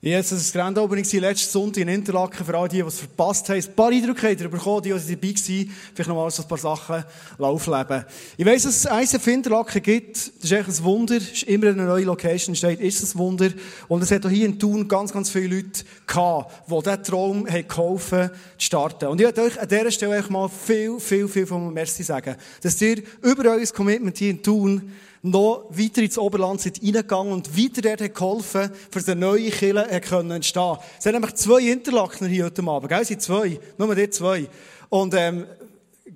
Yes, es war Grand Opening letzten Sonntag in Interlaken. Für alle die, es verpasst haben, ein paar Eindrücke habt ihr bekommen, die, die dabei waren. Vielleicht noch mal ein paar Sachen aufleben. Ich weiss, dass es ISF Interlaken gibt. Das ist echt ein Wunder. Es ist immer eine neue Location steht, ist ein Wunder. Und es hat auch hier in Thun ganz, ganz viele Leute gehabt, die diesen Traum haben geholfen zu starten. Und ich möchte euch an dieser Stelle mal viel, viel, viel von Merci sagen. Dass ihr über euer Commitment hier in Thun noch weiter ins Oberland sind reingegangen und weiter dort hat geholfen, für eine neue Kirche entstehen. Es sind nämlich zwei Interlakener hier heute Abend, gell? Es sind zwei. Nur die zwei. Und, ähm,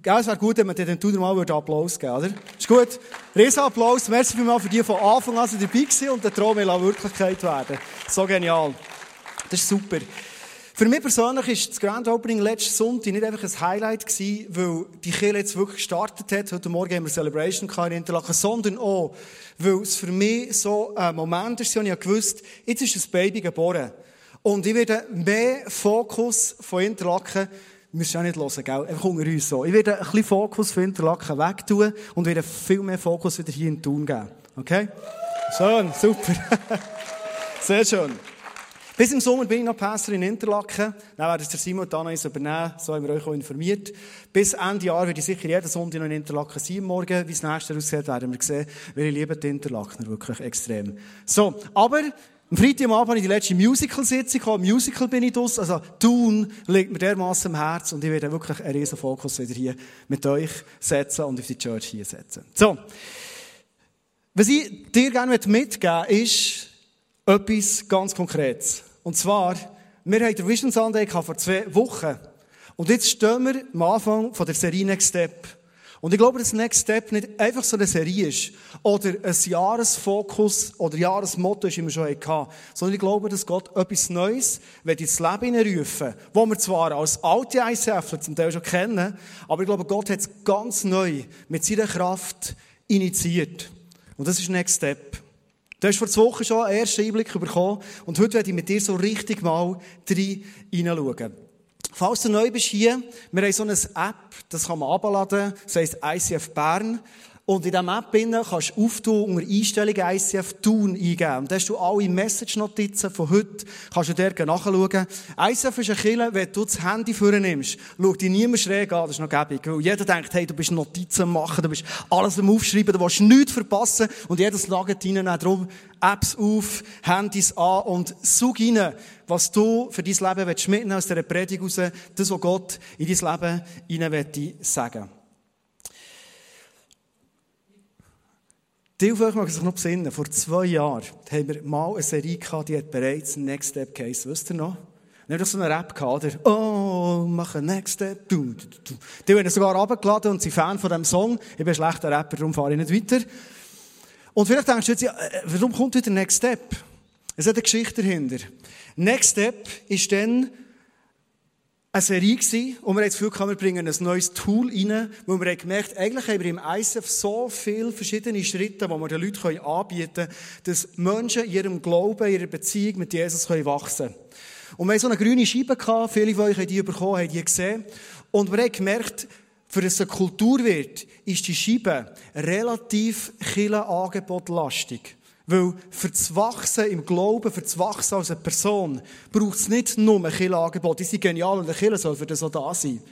Gell, es wäre gut, wenn man den Tuner mal einen Applaus geben oder? Ist gut. Riesen Applaus. Merci vielmals für die von Anfang an dabei waren und der Traum will Wirklichkeit werden. So genial. Das ist super. Für mich persönlich ist das Grand Opening letzten Sonntag nicht einfach ein Highlight gewesen, weil die Kirche jetzt wirklich gestartet hat. Heute Morgen haben wir Celebration in Interlaken, sondern auch, weil es für mich so ein Moment ist, wo ich gewusst jetzt ist das Baby geboren. Und ich werde mehr Fokus von Interlaken müssen auch nicht hören, gell? Einfach unter uns so. Ich werde ein bisschen Fokus von Interlaken wegtun und werde viel mehr Fokus wieder hier in Thun geben. Okay? Schön, super. Sehr schön. Bis im Sommer bin ich noch Pastor in Interlaken. Dann werden es der Simon und Anais übernehmen. So haben wir euch auch informiert. Bis Ende Jahr werde ich sicher jeden Sonntag noch in Interlaken sein. Morgen, wie es nächstes aussieht, werden wir sehen, weil ich liebe die Interlakener wirklich extrem. So, aber am Freitagabend habe ich die letzte Musical-Sitzung Musical bin ich draus. Also, Tun liegt mir dermassen am Herz und ich werde wirklich einen riesen Fokus wieder hier mit euch setzen und auf die Church hier setzen. So. Was ich dir gerne mitgeben möchte, ist etwas ganz Konkretes. Und zwar, wir hatten den Vision Sunday vor zwei Wochen. Und jetzt stehen wir am Anfang von der Serie Next Step. Und ich glaube, dass Next Step nicht einfach so eine Serie ist oder ein Jahresfokus oder Jahresmotto ist, wir schon hatten, sondern ich glaube, dass Gott etwas Neues wird ins Leben hineinrufen, wo wir zwar als alte ICF zum Teil schon kennen, aber ich glaube, Gott hat es ganz neu mit seiner Kraft initiiert. Und das ist Next Step. Du hast vor zwei Wochen schon einen ersten Einblick bekommen und heute werde ich mit dir so richtig mal rein hineinschauen. Falls du neu bist hier, wir haben so eine App, das kann man abladen, das heisst ICF Bern. Und in dieser App kannst du auftun, unter Einstellungen ICF Tun eingeben. Und da hast du alle Message-Notizen von heute, kannst du dort nachschauen. ICF ist ein Killer, wenn du das Handy vornimmst, schau dich niemand schräg an, das ist noch gäbig. Weil jeder denkt, hey, du bist Notizen machen, du bist alles am Aufschreiben, du willst nichts verpassen. Und jedes lagert rein, darum Apps auf, Handys an und such rein, was du für dein Leben mitnehmen aus dieser Predigt raus, das, was Gott in dein Leben hinein sagen Die von euch mag sich noch besinnen, vor zwei Jahren haben wir mal eine Serie gehabt, die hat bereits Next Step Case. Wisst ihr noch? Wir haben so eine Rap gehabt, oder? Oh, mach ein Next Step. Du, du, du. Die haben sogar runtergeladen und sind Fan von diesem Song. Ich bin schlechter Rapper, darum fahre ich nicht weiter. Und vielleicht denkst du jetzt, ja, äh, warum kommt wieder Next Step? Es hat eine Geschichte dahinter. Next Step ist dann eine Serie gewesen, und wir haben das Gefühl, wir bringen ein neues Tool rein, wo wir haben gemerkt, eigentlich haben wir im ISF so viele verschiedene Schritte, die wir den Leuten anbieten können, dass Menschen in ihrem Glauben, in ihrer Beziehung mit Jesus wachsen können. Und wir haben so eine grüne Scheibe gehabt, viele von euch haben die bekommen, haben die gesehen. Und wir haben gemerkt, für es eine Kultur wird, ist die Scheibe relativ Killenangebotlastig. Weil für das Wachsen im Glauben, für das Wachsen als eine Person, braucht es nicht nur ein Killenangebot. Die sind genial und der Killer soll für das auch da sein.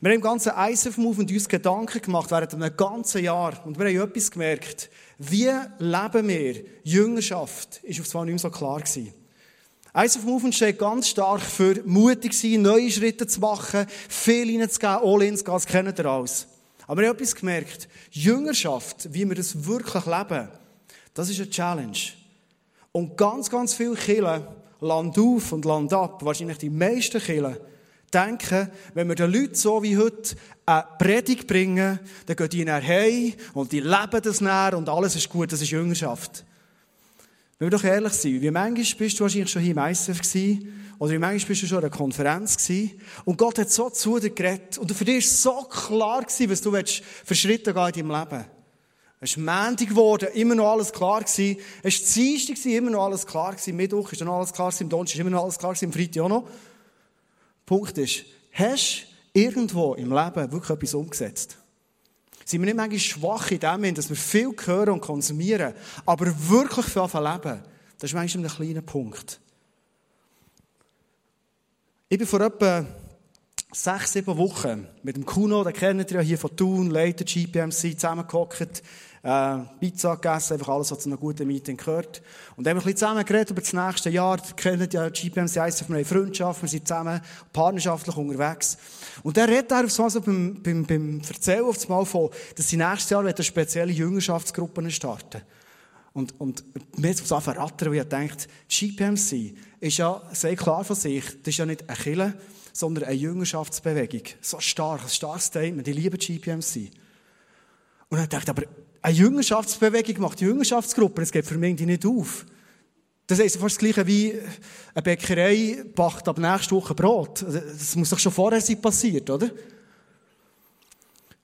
Wir haben im ganzen ISF-Movement uns Gedanken gemacht während einem ganzen Jahr. Und wir haben etwas gemerkt. Wie leben wir Jüngerschaft? Ist auf zwar nicht mehr so klar gewesen. ISF-Movement steht ganz stark für mutig sein, neue Schritte zu machen, viel hineinzugeben, all in zu gehen, das kennt ihr alles. Aber ich habe etwas gemerkt. Jüngerschaft, wie wir das wirklich leben, das ist eine Challenge. Und ganz, ganz viele Kirchen, Land auf und Land ab, wahrscheinlich die meisten Kirchen, denken, wenn wir den Leuten so wie heute eine Predigt bringen, dann gehen die nachher heim und die leben das näher und alles ist gut, das ist Jüngerschaft. Wenn wir doch ehrlich sind, wie manchmal bist du wahrscheinlich schon hier im ISF gewesen, oder wie manchmal bist du schon an einer Konferenz gewesen, und Gott hat so zu dir geredet, und für dich ist so klar gewesen, was du für Schritte gehen in deinem Leben. Es ist Montag geworden, immer noch alles klar gewesen. Es ist Dienstag immer noch alles klar gewesen. Mittwoch ist noch alles klar gewesen. Donnerstag ist immer noch alles klar gewesen. Im Freitag auch noch. Punkt ist, hast du irgendwo im Leben wirklich etwas umgesetzt? Sind wir nicht manchmal schwach in dem Sinne, dass wir viel hören und konsumieren, aber wirklich viel leben? Das ist manchmal ein kleiner Punkt. Ich bin vor etwa sechs, sieben Wochen mit dem Kuno, den kennt ihr ja hier von Thun, Leiter GPMC, zusammengehockt, äh, Pizza gegessen, einfach alles, was zu einem guten Meeting gehört. Und dann haben wir ein bisschen zusammen geredet über das nächste Jahr. Ihr kennt ja GPMC, heisst, wir haben Freundschaft, wir sind zusammen partnerschaftlich unterwegs. Und dann redet er auf so beim, beim, beim Erzählen auf einmal von, dass sie nächstes Jahr eine spezielle Jüngerschaftsgruppen starten. Und, und mir hat es so verraten, weil ich dachte, GPMC ist ja sehr klar von sich, das ist ja nicht eine Kille, sondern eine Jüngerschaftsbewegung. So stark, ein starkes Statement. Ich liebe GPMC. Und dann dachte ich, aber eine Jüngerschaftsbewegung macht Jüngerschaftsgruppen, das geht für mich nicht auf. Das ist fast das Gleiche wie eine Bäckerei backt ab nächste Woche Brot. Das muss doch schon vorher sein passiert, oder?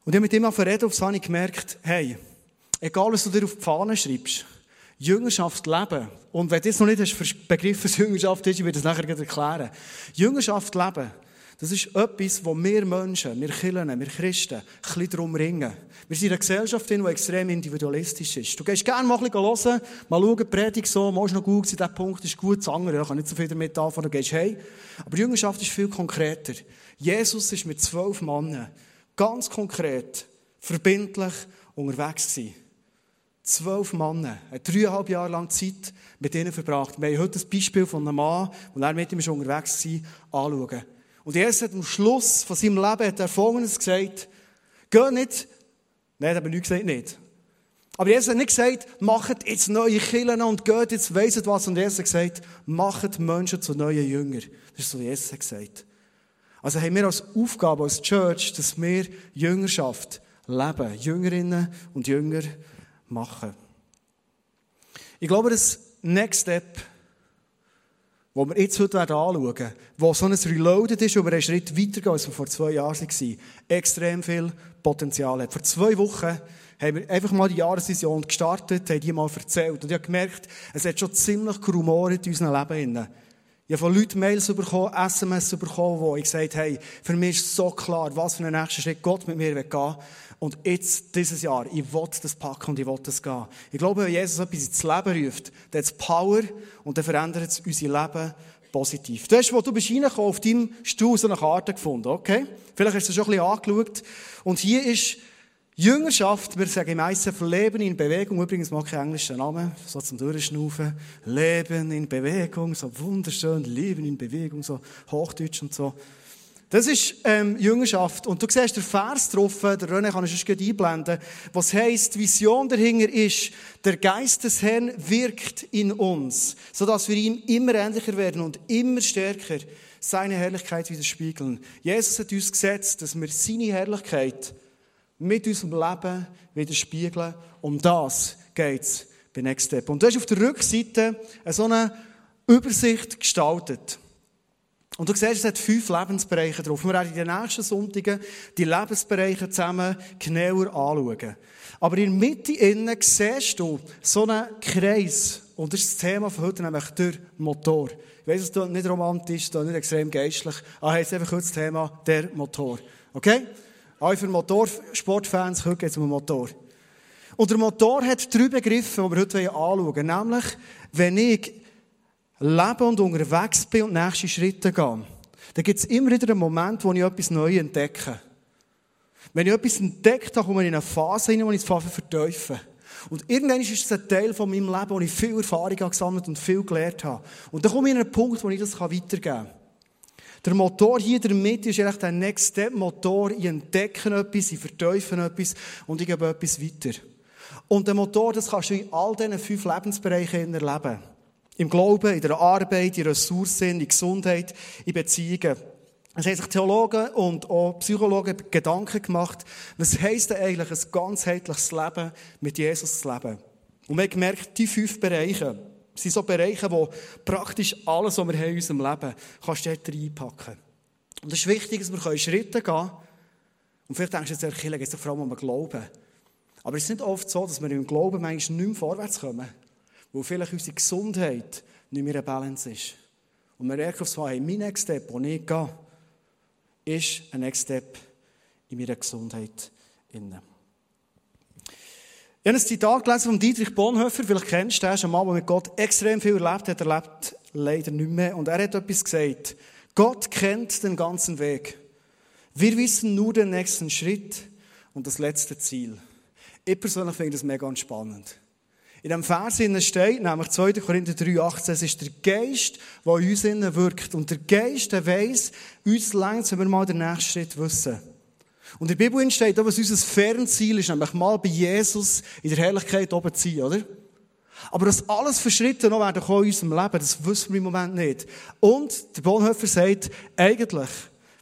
Und ich habe mit ihm auf reden, aufs ich gemerkt, hey, egal was du dir auf die Fahne schreibst, Jüngerschaft leben. Und wenn du jetzt noch nicht hast begriffen, was Jüngerschaft ist, ich werde das nachher erklären. Jüngerschaft leben, das ist etwas, wo wir Menschen, wir Kirchen, wir Christen, ein bisschen darum ringen. Wir sind in einer Gesellschaft, die extrem individualistisch ist. Du gehst gerne mal ein bisschen hören, mal schauen, die Predigt so, mal noch gut sein, dieser Punkt ist gut, das andere, ich kann nicht so viel damit anfangen, du gehst hey. Aber Jüngerschaft ist viel konkreter. Jesus ist mit zwölf Männern ganz konkret, verbindlich unterwegs gewesen. Zwölf Männer, hat dreieinhalb Jahre lang Zeit mit ihnen verbracht. Wir haben heute das Beispiel von einem Mann, und er mit ihm schon unterwegs war, anschauen. Und Jesus hat am Schluss von seinem Leben hat er Folgendes gesagt, geh nicht, nein, habe ich nicht gesagt, nicht. Aber Jesus hat nicht gesagt, macht jetzt neue Killen und geht jetzt, weiss was. Und Jesus hat gesagt, macht Menschen zu neuen Jüngern. Das ist so, wie Jesus hat gesagt. Also haben wir als Aufgabe, als Church, dass wir Jüngerschaft leben. Jüngerinnen und Jünger machen. Ich glaube, das Next Step, wo wir jetzt heute anschauen wo so ein Reloaded ist, wo wir einen Schritt weitergehen, als wir vor zwei Jahren waren, extrem viel Potenzial hat. Vor zwei Wochen haben wir einfach mal die Jahresvision gestartet, haben die mal erzählt. Und ich habe gemerkt, es hat schon ziemlich gerumort in unserem Leben. Ich habe von Leuten Mails bekommen, SMS bekommen, wo ich gesagt habe, hey, für mich ist so klar, was für einen nächsten Schritt Gott mit mir gehen will. Und jetzt, dieses Jahr, ich will das packen und ich will das gehen. Ich glaube, wenn Jesus etwas ins Leben ruft, dann hat es Power und dann verändert es unser Leben positiv. Du hast, wo du bist reingekommen, auf deinem Stuhl so eine Karte gefunden, okay? Vielleicht hast du schon ein bisschen angeschaut. Und hier ist Jüngerschaft, wir sagen ICF Leben in Bewegung, übrigens mag ich englischen Namen, so zum Durchschnaufen. Leben in Bewegung, so wunderschön, Leben in Bewegung, so Hochdeutsch und so. Das ist ähm, Jüngerschaft. Und du siehst den Vers drauf, der René kann ich sonst einblenden, was heisst, Vision dahinter ist, der Geist des Herrn wirkt in uns, sodass wir ihm immer ähnlicher werden und immer stärker seine Herrlichkeit widerspiegeln. Jesus hat uns gesetzt, dass wir seine Herrlichkeit mit unserem Leben widerspiegeln. Um das geht es bei Next Step. Und du hast auf der Rückseite so eine Übersicht gestaltet. Und du siehst, es hat fünf Lebensbereiche drauf. Wir werden in den nächsten Sonntagen die Lebensbereiche zusammen genauer anschauen. Aber in der Mitte innen siehst du so einen Kreis. Und das ist das Thema von heute, nämlich der Motor. Ich weiss, es ist nicht romantisch, nicht extrem geistlich. Aber es ist einfach heute das Thema der Motor. Okay? Auch für Motorsportfans, heute geht es um einen Motor. Und der Motor hat drei Begriffe, die wir heute anschauen wollen. Nämlich, wenn ich lebe und unterwegs bin und nächste Schritte gehe, dann gibt es immer wieder einen Moment, wo ich etwas Neues entdecke. Wenn ich etwas entdeckt habe, komme ich in eine Phase hinein, wo ich es vertiefe. Und irgendwann ist es ein Teil von meinem Leben, wo ich viel Erfahrung gesammelt und viel gelernt habe. Und dann komme ich in einen Punkt, wo ich das weitergeben kann. Der Motor hier der Mitte ist eigentlich der Next Step Motor. Ich entdecke etwas, ich verteufe etwas und ich gebe etwas weiter. Und der Motor, das kannst du in all diesen fünf Lebensbereichen erleben. Im Glauben, in der Arbeit, in Ressourcen, in Gesundheit, in Beziehungen. Es haben sich Theologen und auch Psychologen Gedanken gemacht, was heisst denn eigentlich ein ganzheitliches Leben mit Jesus zu leben? Und wir haben gemerkt, die fünf Bereiche, das sind so Bereiche, wo praktisch alles, was wir haben in unserem Leben, kannst du dort reinpacken. Und es ist wichtig, dass wir Schritte gehen können. Und vielleicht denkst du jetzt, der Kirche geht es vor allem um den Glauben. Aber es ist nicht oft so, dass wir im Glauben manchmal nicht mehr vorwärts kommen. Wo vielleicht unsere Gesundheit nicht mehr eine Balance ist. Und wir merken auf hey, mein Next Step, wo ich gehe, ist ein Next Step in meiner Gesundheit. Innen. Ich habe ein Zitat gelesen von Dietrich Bonhoeffer, vielleicht kennst du den, ein Mann, der mit Gott extrem viel erlebt hat, er lebt leider nicht mehr. Und er hat etwas gesagt. Gott kennt den ganzen Weg. Wir wissen nur den nächsten Schritt und das letzte Ziel. Ich persönlich finde das mega spannend. In dem Vers steht, nämlich 2. Korinther 3,18, es ist der Geist, der in uns wirkt. Und der Geist, der weiss, uns längt, wenn wir mal den nächsten Schritt wissen. Und in der Bibel steht auch, was unser Fernziel ist, nämlich mal bei Jesus in der Herrlichkeit oben zu sein, oder? Aber dass alles für Schritte noch werden kommen in unserem Leben, das wissen wir im Moment nicht. Und der Bonhoeffer sagt, eigentlich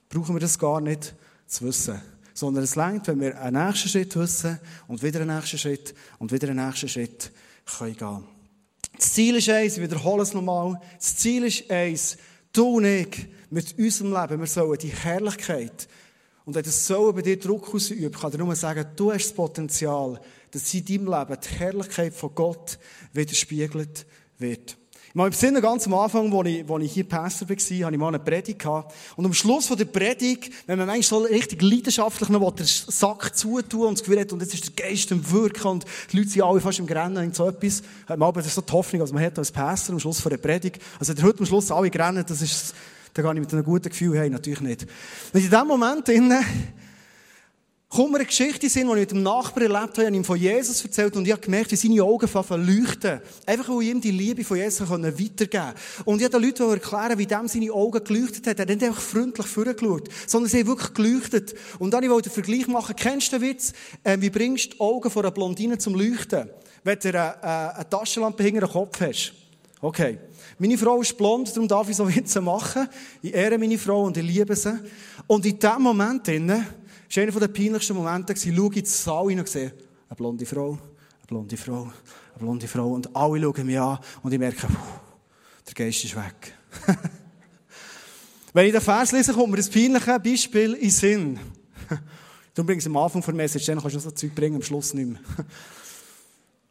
brauchen wir das gar nicht zu wissen. Sondern es längt, wenn wir einen nächsten Schritt wissen und wieder einen nächsten Schritt und wieder einen nächsten Schritt können gehen. Das Ziel ist eins, ich wiederhole es nochmal. Das Ziel ist eins, du und ich mit unserem Leben, wir sollen die Herrlichkeit und wenn das so bei dir Druck ausübt, kann ich nur sagen, du hast das Potenzial, dass in deinem Leben die Herrlichkeit von Gott widerspiegelt wird. Mal im Sinne ganz am Anfang, wo ich, wo ich hier Pastor war, hatte ich mal eine Predigt gehabt. Und am Schluss von der Predigt, wenn man manchmal so richtig leidenschaftlich noch den Sack zutun und das Gefühl hat, und jetzt ist der Geist im Wirken und die Leute sind alle fast im Grennen und so etwas, hat man aber so die Hoffnung, als man hat als Pastor am Schluss von der Predigt. Also, heute am Schluss alle grennen, das ist, da gehe ich mit einem guten Gefühl hey, natürlich nicht. Und in dem Moment innen, kommt mir eine Geschichte in die ich mit dem Nachbar erlebt habe, ich ihm von Jesus erzählt und ich habe gemerkt, wie seine Augen leuchten. Einfach, weil ich ihm die Liebe von Jesus weitergeben konnte. Und ich habe den Leuten erklären, wie dem seine Augen geleuchtet hat. Er hat nicht einfach freundlich vorgeschaut, sondern sie haben wirklich geleuchtet. Und dann wollte ich den Vergleich machen. Kennst du den Witz? Äh, wie bringst du die Augen von einer Blondine zum Leuchten? Wenn du eine, äh, Taschenlampe hinter den Kopf hast. Okay. Meine Frau ist blond, darum darf ich so Witze machen. Ich ehre meine Frau und ich liebe sie. Und in diesem Moment, innen, war einer der peinlichsten Momente, ich schaue in den Saal hinein und sehe, eine blonde Frau, eine blonde Frau, eine blonde Frau. Und alle schauen mich an und ich merke, der Geist ist weg. Wenn ich den Vers lese, kommt mir das peinliche Beispiel in den Sinn. Du bringst am Anfang von Message, dann kannst du so Zeug bringen, am Schluss nicht mehr.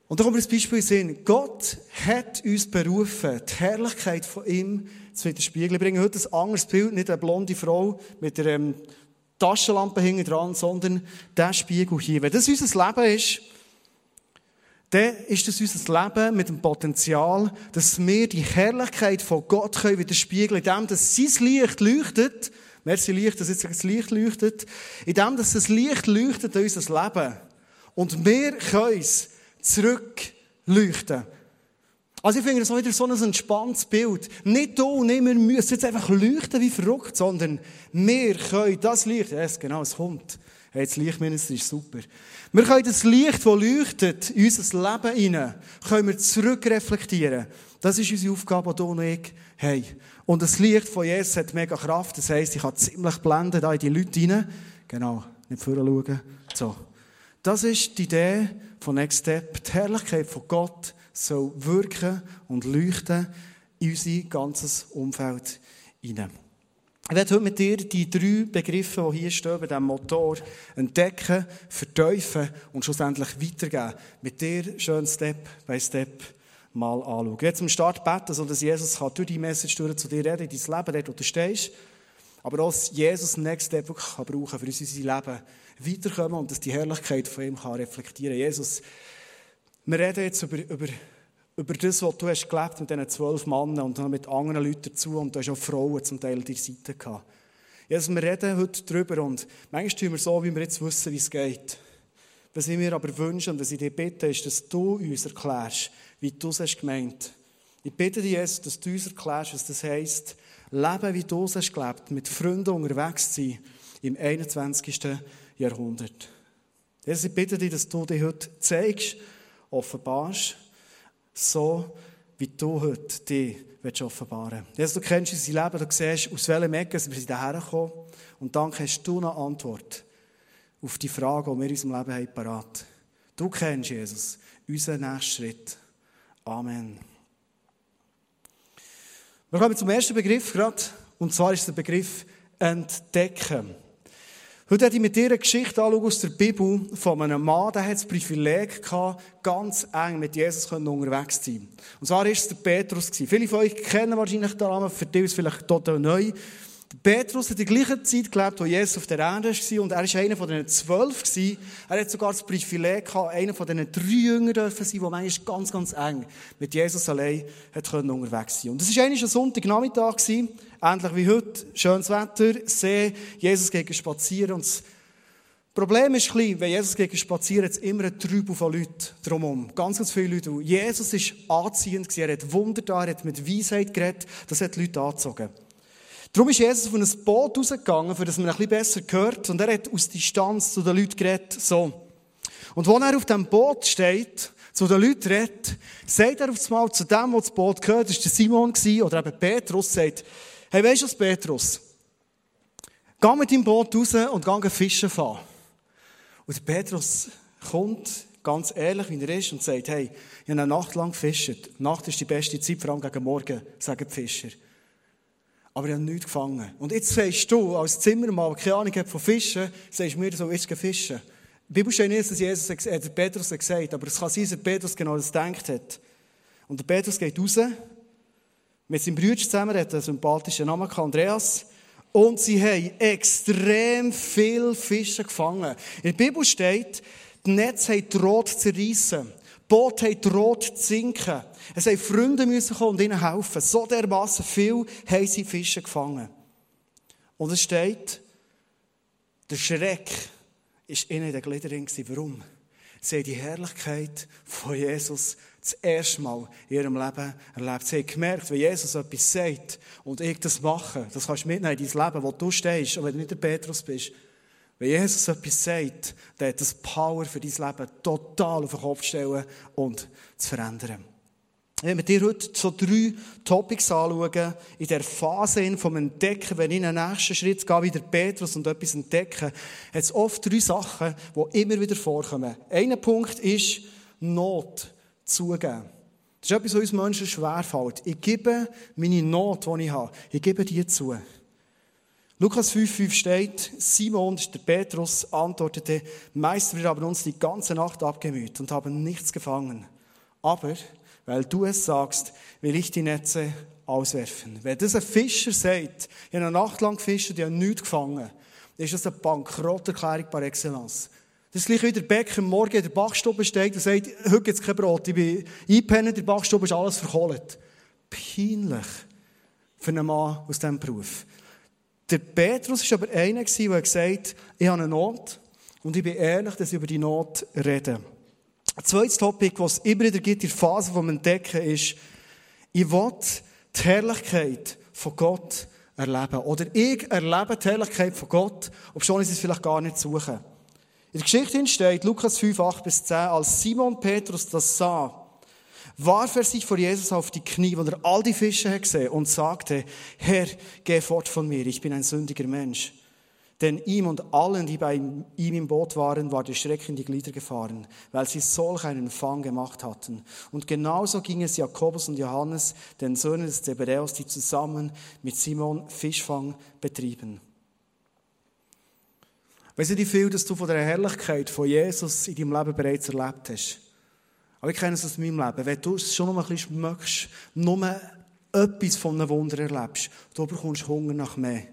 Und da kommt mir das Beispiel in. Gott hat uns berufen, die Herrlichkeit von ihm zu widerspiegeln. Ich bringe heute ein anderes Bild, nicht eine blonde Frau mit einer ähm, Taschenlampe hinten dran, sondern der Spiegel hier. Wenn das unser Leben ist, dann ist das unser Leben mit dem Potenzial, dass wir die Herrlichkeit von Gott können widerspiegeln können, indem dass sein Licht leuchtet. Merci Licht, dass jetzt das Licht leuchtet. Indem dass das Licht leuchtet in unser Leben. Und wir können es zurückleuchten. Also ich finde das auch wieder so ein entspanntes Bild. Nicht du, nicht wir müssen jetzt einfach leuchten wie verrückt, sondern wir können das Licht, yes, genau, es kommt. Hey, das Lichtminister ist super. Wir können das Licht, das leuchtet, in unser Leben hinein, können wir zurückreflektieren. Das ist unsere Aufgabe, die du und ich haben. Und das Licht von Jesus hat mega Kraft. Das heisst, ich kann ziemlich blenden da in die Leute hinein. Genau, nicht vorher schauen. So. Das ist die Idee von Next Step. Die Herrlichkeit von Gott soll wirken und leuchten in unser ganzes Umfeld hinein. Ich werde heute mit dir die drei Begriffe, die hier stehen, bei diesem Motor, entdecken, verteufeln und schlussendlich weitergeben. Mit dir schön Step by Step mal anschauen. Werde zum Start beten, sodass Jesus durch die Message durch zu dir reden, in dein Leben, dort wo du stehst. Aber auch, Jesus Next Step wirklich kann für unser Leben weiterkommen und dass die Herrlichkeit von ihm kann reflektieren Jesus, wir reden jetzt über, über, über das, was du hast gelebt mit diesen zwölf Männern und dann mit anderen Leuten dazu und du hast auch Frauen zum Teil an deiner Seite gehabt. Jesus, wir reden heute darüber und manchmal tun wir so, wie wir jetzt wissen, wie es geht. Was ich mir aber wünsche und was ich dir bitte, ist, dass du uns erklärst, wie du es hast gemeint. Ich bitte dich, Jesus, dass du uns erklärst, was das heisst, leben, wie du es hast gelebt, mit Freunden unterwegs sein im 21. Jahrhundert. Jesus, ich bitte dich, dass du dich heute zeigst, offenbarst, so wie du heute dich offenbaren willst. Jesus, du kennst unser Leben, du siehst, aus welchem Ecke wir sind hergekommen und dann hast du eine Antwort auf die Frage, die wir in unserem Leben haben, parat. Du kennst, Jesus, unseren nächsten Schritt. Amen. Wir kommen zum ersten Begriff gerade, und zwar ist der Begriff entdecken. Heute werde ich mit dir eine Geschichte aus der Bibel von einem Mann, der hat das Privileg gehabt, ganz eng mit Jesus unterwegs zu sein. Und zwar war es der Petrus. Viele von euch kennen wahrscheinlich den Namen, für dich ist es vielleicht total neu. Petrus hat in der gleichen Zeit gelebt, wo Jesus auf der Erde war und er war einer von den zwölf. Er hat sogar das Privileg gehabt, einer von den drei Jüngern dürfen sein, die manchmal ganz, ganz eng mit Jesus allein hat können unterwegs sein. Und es war eigentlich ein Sonntagnachmittag, ähnlich wie heute, schönes Wetter, See, Jesus geht spazieren und das Problem ist klein, wenn Jesus geht spazieren, hat es immer ein Trübel von Leuten drumherum. Ganz, ganz viele Leute. Jesus war anziehend, er hat Wunder da, er hat mit Weisheit geredet, das hat die Leute angezogen. Darum ist Jesus auf ein Boot rausgegangen, für das man ein bisschen besser hört. Und er hat aus Distanz zu den Leuten geredet, so. Und wenn er auf dem Boot steht, zu den Leuten redet, sagt er auf einmal zu dem, der das Boot gehört, das war Simon, oder eben Petrus, sagt, hey, weisst du was, Petrus? Geh mit deinem Boot raus und geh fischen fahren. Und Petrus kommt, ganz ehrlich, wie er ist, und sagt, hey, ich habe eine Nacht lang gefischt. Nacht ist die beste Zeit, vor allem gegen Morgen, sagen die Fischer. Aber ich habe nichts gefangen. Und jetzt sagst du, als Zimmermann, der keine Ahnung hat von Fischen, sagst du mir, so jetzt fischen. Die Bibel steht nicht, dass Jesus, äh, der Petrus gesagt hat, aber es kann sein, dass der Petrus genau das gedacht hat. Und der Petrus geht raus, mit seinem Bruder zusammen, er hat einen sympathischen Namen, Andreas, und sie haben extrem viel Fische gefangen. In der Bibel steht, die Netze haben droht zu reissen. Boot haben droht zu sinken. Es haben Freunde müssen kommen und ihnen helfen. So dermassen viel haben sie Fische gefangen. Und es steht, der Schreck ist ihnen in den Gliedern. Warum? Sie haben die Herrlichkeit von Jesus das erste Mal in ihrem Leben erlebt. Sie haben gemerkt, wenn Jesus etwas sagt und ich das mache, das kannst du mitnehmen in dein Leben, wo du stehst, und wenn du nicht der Petrus bist. Wenn Jesus etwas sagt, dann hat das Power für dein Leben total auf den Kopf stellen und zu verändern. Wenn wir dir heute so drei Topics anschauen, in der Phase vom Entdecken, wenn ich in den nächsten Schritt gehe, wie der Petrus und etwas entdecken, hat es oft drei Sachen, die immer wieder vorkommen. Einer Punkt ist Not zugeben. Das ist etwas, was uns Menschen schwerfällt. Ich gebe meine Not, die ich habe, ich gebe die zu. Lukas 5,5 steht, Simon, der Petrus, antwortete, Meister, wir haben uns die ganze Nacht abgemüht und haben nichts gefangen. Aber, weil du es sagst, will ich die Netze auswerfen. Wenn das ein Fischer sagt, ich habe eine Nacht lang gefischt, ich habe nichts gefangen, dann ist das eine Bankrotterklärung par excellence. Das ist gleich wie der Bäcker morgen in der Backstube steht und sagt, heute gibt es kein Brot, ich bin eingepennt, in der Backstube ist alles verkohlt. Peinlich für einen Mann aus diesem Beruf. Der Petrus war aber einer, der gesagt hat, ich habe eine Not und ich bin ehrlich, dass ich über die Not rede. Ein zweites Topic, was es immer wieder gibt in der Phase des Entdecken, ist, ich will die Herrlichkeit von Gott erleben. Oder ich erlebe die Herrlichkeit von Gott, obwohl ich es vielleicht gar nicht suche. In der Geschichte steht, Lukas 5, 8 bis 10, als Simon Petrus das sah, warf er sich vor Jesus auf die Knie, wo er all die Fische gesehen und sagte, Herr, geh fort von mir, ich bin ein sündiger Mensch. Denn ihm und allen, die bei ihm im Boot waren, war der Schreck in die Glieder gefahren, weil sie solch einen Fang gemacht hatten. Und genauso ging es Jakobus und Johannes, den Söhnen des Zebedäus, die zusammen mit Simon Fischfang betrieben. Weißt du, wie viel, dass du von der Herrlichkeit von Jesus in deinem Leben bereits erlebt hast? Aber ich kenne es aus meinem Leben. Wenn du es schon noch ein bisschen schmeckst, nur etwas von einem Wunder erlebst, du bekommst Hunger nach mehr.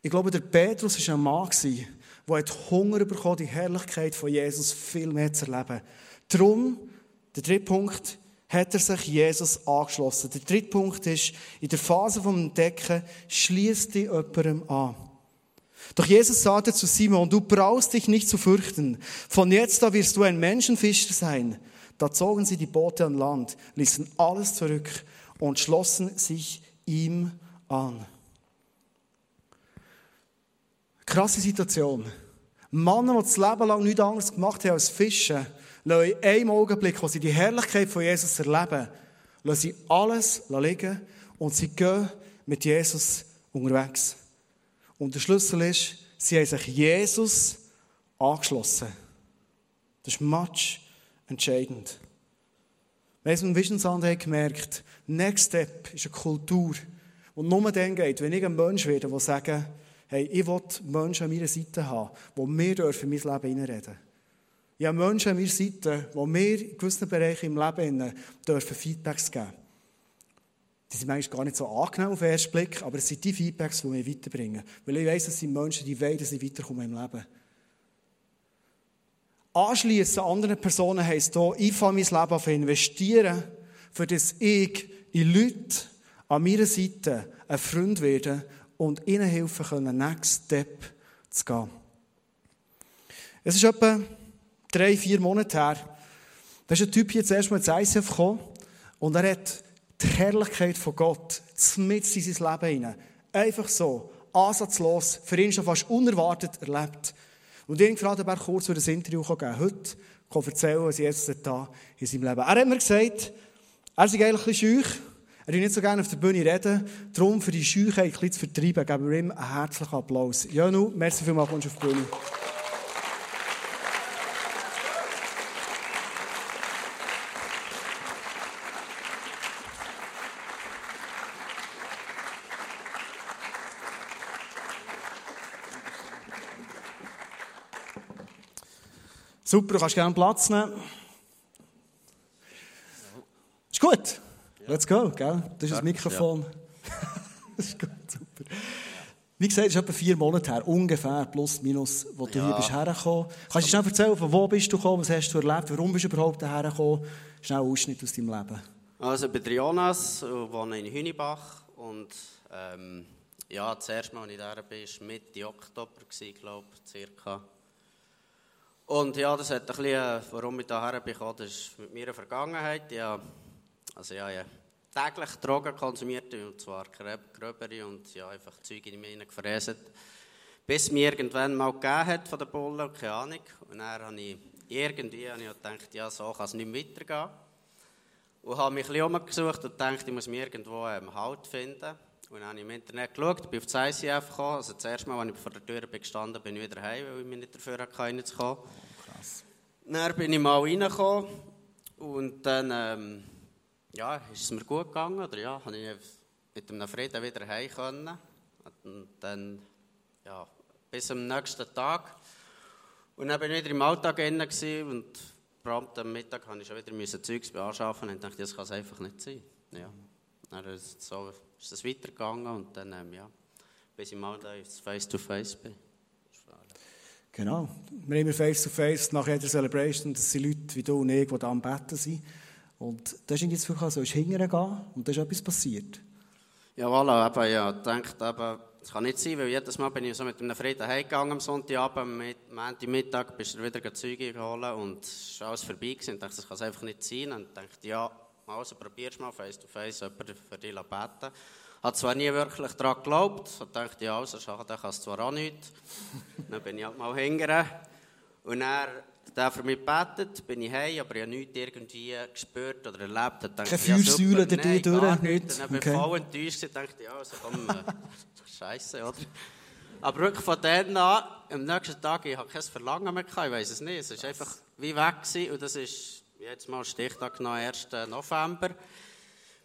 Ich glaube, der Petrus war ein Mann, der Hunger bekommen die Herrlichkeit von Jesus viel mehr zu erleben. Darum, der dritte Punkt, hat er sich Jesus angeschlossen. Der dritte Punkt ist, in der Phase des Entdecken, schließt dich jemandem an. Doch Jesus sagte zu Simon, du brauchst dich nicht zu fürchten. Von jetzt an wirst du ein Menschenfischer sein. Da zogen sie die Boote an Land, ließen alles zurück und schlossen sich ihm an. Krasse Situation. Männer, die das Leben lang nichts anderes gemacht haben als Fischen, lassen in einem Augenblick, wo sie die Herrlichkeit von Jesus erleben, lassen sie alles liegen und sie gehen mit Jesus unterwegs. Und der Schlüssel ist, sie haben sich Jesus angeschlossen. Das ist much entscheidend. Haben im Vision Sunday gemerkt, Next Step ist eine Kultur, die nur dann geht, wenn ich ein Mensch werde, der sagt, hey, ich will Menschen an meiner Seite haben, die mir dürfen in mein Leben hineinreden. Ich habe Menschen an meiner Seite, die mir in gewissen Bereichen im Leben dürfen Feedbacks geben. die sind manchmal gar nicht so angenehm auf den ersten Blick, aber es sind die Feedbacks, die mich weiterbringen. Weil ich weiss, es sind Menschen, die wollen, dass ich weiterkomme im Leben. Anschließen an anderen Personen heisst hier, ich fange mein Leben auf investieren, für das ich in Leute an meiner Seite ein Freund werde und ihnen helfen können, Next Step zu gehen. Es ist etwa drei, vier Monate her, da ist ein Typ hier zuerst mal ins ICF gekommen und er hat die Herrlichkeit von Gott mit in sein Leben hinein. Einfach so, ansatzlos, für ihn schon fast unerwartet erlebt. Und ich gefragt, ob er kurz für das Interview geben kann. Heute kann erzählen, was jetzt da in seinem Leben. Er hat mir gesagt, er sei eigentlich ein schüch. Er will nicht so gerne auf der Bühne reden. Darum, für die Scheuchheit ein bisschen zu vertreiben, geben wir ihm einen herzlichen Applaus. Janu, merci vielmals, kommst du auf die Bühne. Super, du kannst gerne Platz nehmen. Ist gut. Let's go, gell? Das ist das Mikrofon. das ist gut, super. Wie gesagt, es ist etwa vier Monate her, ungefähr, plus, minus, wo du ja. hier bist hergekommen. Kannst du schnell erzählen, von wo bist du gekommen, was hast du erlebt, warum bist du überhaupt hergekommen? Schnell ein Ausschnitt aus deinem Leben. Also, ich bin Jonas, wohne in Hünibach und ähm, ja, das erste Mal, als ich da bin, war Mitte Oktober, glaube ich, circa. Und ja, das hat ein bisschen, äh, warum ich hierher bin, das ist mit meiner Vergangenheit. Ja, also ja, ja, täglich Drogen konsumiert, und zwar gröbere und ja, einfach Zeug in mich gefräset. Bis mir irgendwann mal gegeben hat von der Bulle, keine Ahnung. Und dann habe ich irgendwie habe ich gedacht, ja, so kann es nicht weitergehen. Und habe mich ein bisschen umgesucht und gedacht, ich muss mich irgendwo ähm, Halt finden. Und dann habe ich im Internet geschaut, bin auf das ICF gekommen. Also das erste Mal, als ich vor der Tür bin gestanden bin, ich wieder heim, weil ich mich nicht dafür hatte, zu kommen. Oh, krass. Dann bin ich mal reingekommen und dann ähm, ja, ist es mir gut gegangen. Oder ja, habe ich mit einem Frieden wieder heim können. Und dann, ja, bis am nächsten Tag. Und dann bin ich wieder im Alltag und prompt am Mittag musste ich schon wieder Zeugs beanschaffen und dachte, das kann es einfach nicht sein. Ja. Dann ist so ist es weitergegangen und dann, ähm, ja, bis ich mal da Face-to-Face bin. Genau. Wir haben Face-to-Face nach jeder Celebration, das sind Leute wie du und ich, die da am Betten sind. Und da ist jetzt wirklich so, ist hingehen und da ist etwas passiert. Ja, voilà, eben, ja, denkt eben, das kann nicht sein, weil jedes Mal bin ich so mit einem Frieden heimgegangen am Sonntagabend, mit Montagmittag bist du wieder Zeuge geholt und es war alles vorbei gewesen. Ich dachte, das kann es einfach nicht sein. Und ich dachte, ja, also probierst mal face to face jemanden für dich beten. Hat zwar nie wirklich daran geglaubt, hat gedacht, ja, also schade, kann es zwar auch nicht. dann bin ich halt mal hingern. Und er der für mich betet, bin ich heim, aber ich habe nichts irgendwie gespürt oder erlebt. Keine ja, Feuersäule durch dich durch? Nicht. Dann bin ich voll enttäuscht und dachte, ja, also komm, äh, Scheiße, oder? Aber wirklich von dann an, am nächsten Tag, ich habe kein Verlangen mehr ich weiß es nicht. Es war einfach wie weg gewesen, und das ist jetzt mal Stichtag genommen, 1. November.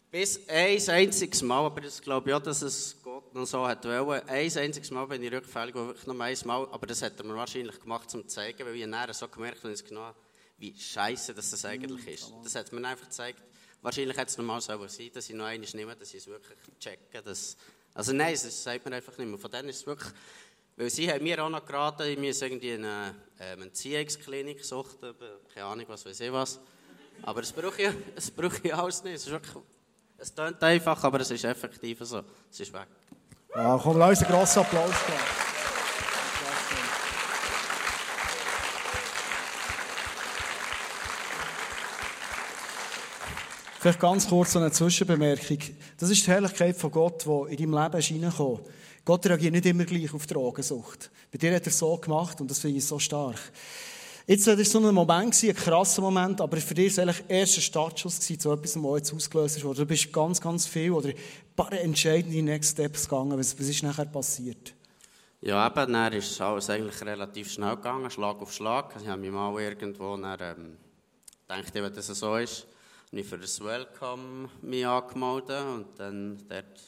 Bis ein einziges Mal, aber das glaube ich auch, dass es Gott noch so hat wollen. Ein einziges Mal bin ich rückfällig, wirklich noch einmal, aber das hat er mir wahrscheinlich gemacht, um zu zeigen, weil ich nachher so gemerkt habe, genau, wie scheiße das, das eigentlich ist. Das hat mir einfach gezeigt, wahrscheinlich hätte es normal so sein, dass ich noch einmal nehme, dass ich es wirklich checke. Dass, also nein, das sagt man einfach nicht mehr. Von denen ist es wirklich, weil sie haben mir auch noch geraten, ich muss irgendwie eine ähm, Entziehungsklinik suchen, keine Ahnung, was weiß ich was. Aber es brauche ich, es brauche ich alles nicht. Es, ist wirklich, es klingt einfach, aber es ist effektiv so. Es ist weg. Ja, komm, lass uns einen grossen Applaus geben. Vielleicht ganz kurz eine Zwischenbemerkung. Das ist die Herrlichkeit von Gott, die in deinem Leben ist reingekommen. Gott reagiert nicht immer gleich auf Drogensucht. Bei dir hat er es so gemacht und das finde ich so stark. Jetzt war es so ein Moment, ein krasser Moment, aber für dich war es eigentlich erster Startschuss zu etwas, was jetzt ausgelöst wurde. Du bist ganz, ganz viel oder ein paar entscheidende Next Steps gegangen. Was, was ist nachher passiert? Ja, eben, dann ist alles eigentlich relativ schnell gegangen, Schlag auf Schlag. Ich habe mich mal irgendwo dann, ähm, gedacht, wenn das so ist, habe ich für das Welcome mich angemeldet und dann dort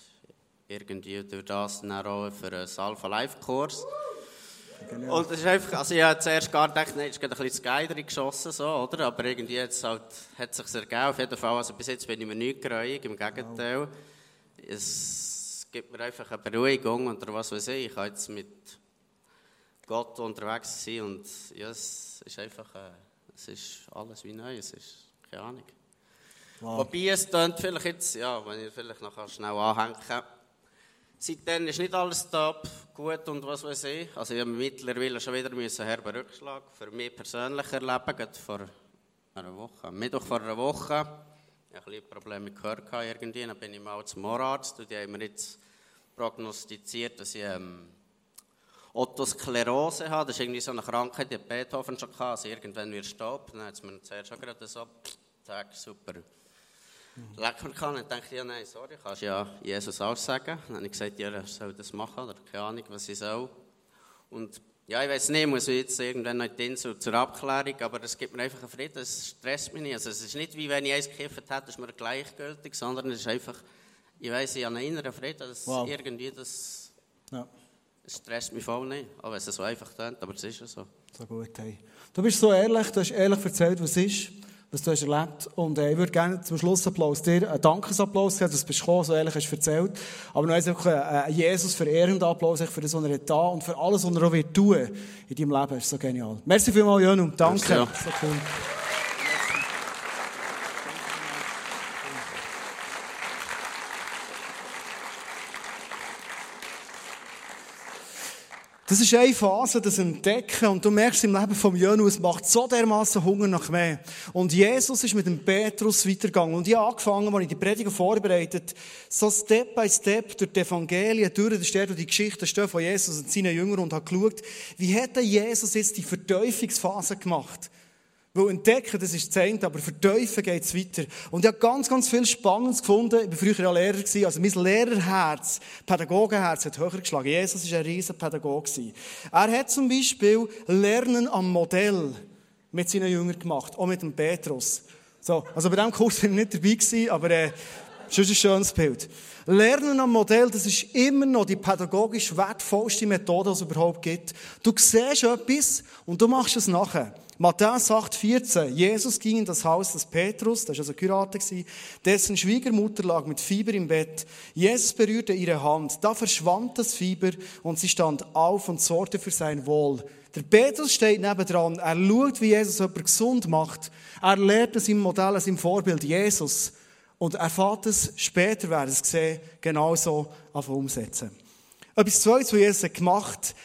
irgendwie durch das dann auch für einen Alpha Life Kurs. Genau. Und ist einfach, also ich habe zuerst gar gedacht, nein, es ist ein bisschen geil geschossen, so, oder? Aber irgendwie jetzt halt, hat es sich ergeben. Auf jeden Fall, also bis jetzt bin ich mir nicht gereut, im Gegenteil. es gibt mir einfach eine Beruhigung oder was weiß ich. Ich kann jetzt mit Gott unterwegs sein und ja, es ist einfach, äh, es ist alles wie neu, es ist keine Ahnung. Wow. Wobei es klingt vielleicht jetzt, ja, wenn ich vielleicht noch schnell anhängen kann. Seitdem ist nicht alles top, gut und was weiß ich. Also ich habe mittlerweile schon wieder einen herben Rückschlag für mich persönlich erleben, gerade vor einer Woche. Mittwoch vor einer Woche. Ich hatte ein Problem mit Gehör irgendwie. Dann bin ich mal zum Ohrarzt und die haben mir jetzt prognostiziert, dass ich ähm, Otosklerose habe. Das ist irgendwie so eine Krankheit, die Beethoven schon gehabt. Also irgendwann wird stoppen. Dann hat es mir zuerst schon gerade so, Tag, super. Lecker kann. Dann dachte ich, ja, nein, sorry, kannst ja Jesus auch sagen. Dann habe ich gesagt, ja, er soll das machen oder keine Ahnung, was ich soll. Und ja, ich weiß nicht, muss ich jetzt irgendwann noch in die Insel zur Abklärung, aber es gibt mir einfach einen Frieden, es stresst mich nicht. Also es ist nicht wie wenn ich eins gekifft hätte, ist mir gleichgültig, sondern es ist einfach, ich weiß, ich habe einen inneren Frieden, dass wow. irgendwie das, ja. es stresst mich voll nicht, auch wenn es so einfach klingt, aber es ist ja so. So gut, hey. Du bist so ehrlich, du hast ehrlich erzählt, was es ist was du hast erlebt. Und äh, ich würde gerne zum Schlussapplaus dir einen Dankesapplaus geben, dass du bist gekommen, so ehrlich hast erzählt. Aber noch einfach einen Jesus verehrenden Applaus für das, was er da und für alles, was er auch wird tun in deinem Leben. Das ist so genial. Merci vielmals, Jön, und danke. Ja. So cool. Das ist eine Phase, das Entdecken. Und du merkst im Leben vom Jönu, es macht so dermaßen Hunger nach mehr. Und Jesus ist mit dem Petrus weitergegangen. Und ich habe angefangen, als ich die Prediger vorbereitet, so Step by Step durch die Evangelien durch, da steht die Geschichte von Jesus und seinen Jüngern und habe geschaut, wie hat Jesus jetzt die Verteufungsphase gemacht? Weil entdecken, das ist das eine, aber verteufeln geht es weiter. Und ich habe ganz, ganz viel Spannendes gefunden. Ich war früher ja Lehrer, gewesen, also mein Lehrerherz, Pädagogenherz hat höher geschlagen. Jesus war ein riesen Pädagoge. Er hat zum Beispiel Lernen am Modell mit seinen Jüngern gemacht, auch mit dem Petrus. So, also bei diesem Kurs bin ich nicht dabei gewesen, aber äh, schon ein schönes Bild. Lernen am Modell, das ist immer noch die pädagogisch wertvollste Methode, die es überhaupt gibt. Du siehst etwas und du machst es nachher. Matthäus 8, 14. Jesus ging in das Haus des Petrus, das war also geheiratet, dessen Schwiegermutter lag mit Fieber im Bett. Jesus berührte ihre Hand. Da verschwand das Fieber und sie stand auf und sorgte für sein Wohl. Der Petrus steht nebendran. Er schaut, wie Jesus jemanden gesund macht. Er lernt es im Modell, es im Vorbild Jesus. Und er fährt es später, werden es sehen, genauso auf umsetzen. Etwas Zweites, was Jesus gemacht hat,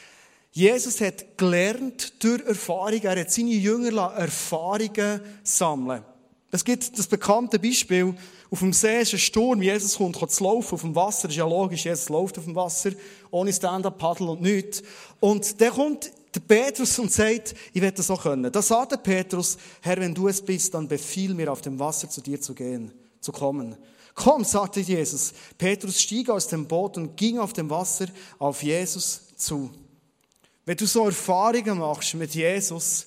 Jesus hat gelernt durch Erfahrung. Er hat seine Jünger Erfahrungen sammeln. Es gibt das bekannte Beispiel, auf dem See ist ein Sturm, Jesus kommt, kommt zu laufen auf dem Wasser, ist ja logisch, Jesus läuft auf dem Wasser, ohne Stand-Up-Paddle und nichts. Und dann kommt der Petrus und sagt, ich werde das auch können. Da sagt der Petrus, Herr, wenn du es bist, dann befiehl mir, auf dem Wasser zu dir zu gehen, zu kommen. Komm, sagte Jesus. Petrus stieg aus dem Boot und ging auf dem Wasser auf Jesus zu. Wenn du so Erfahrungen machst mit Jesus,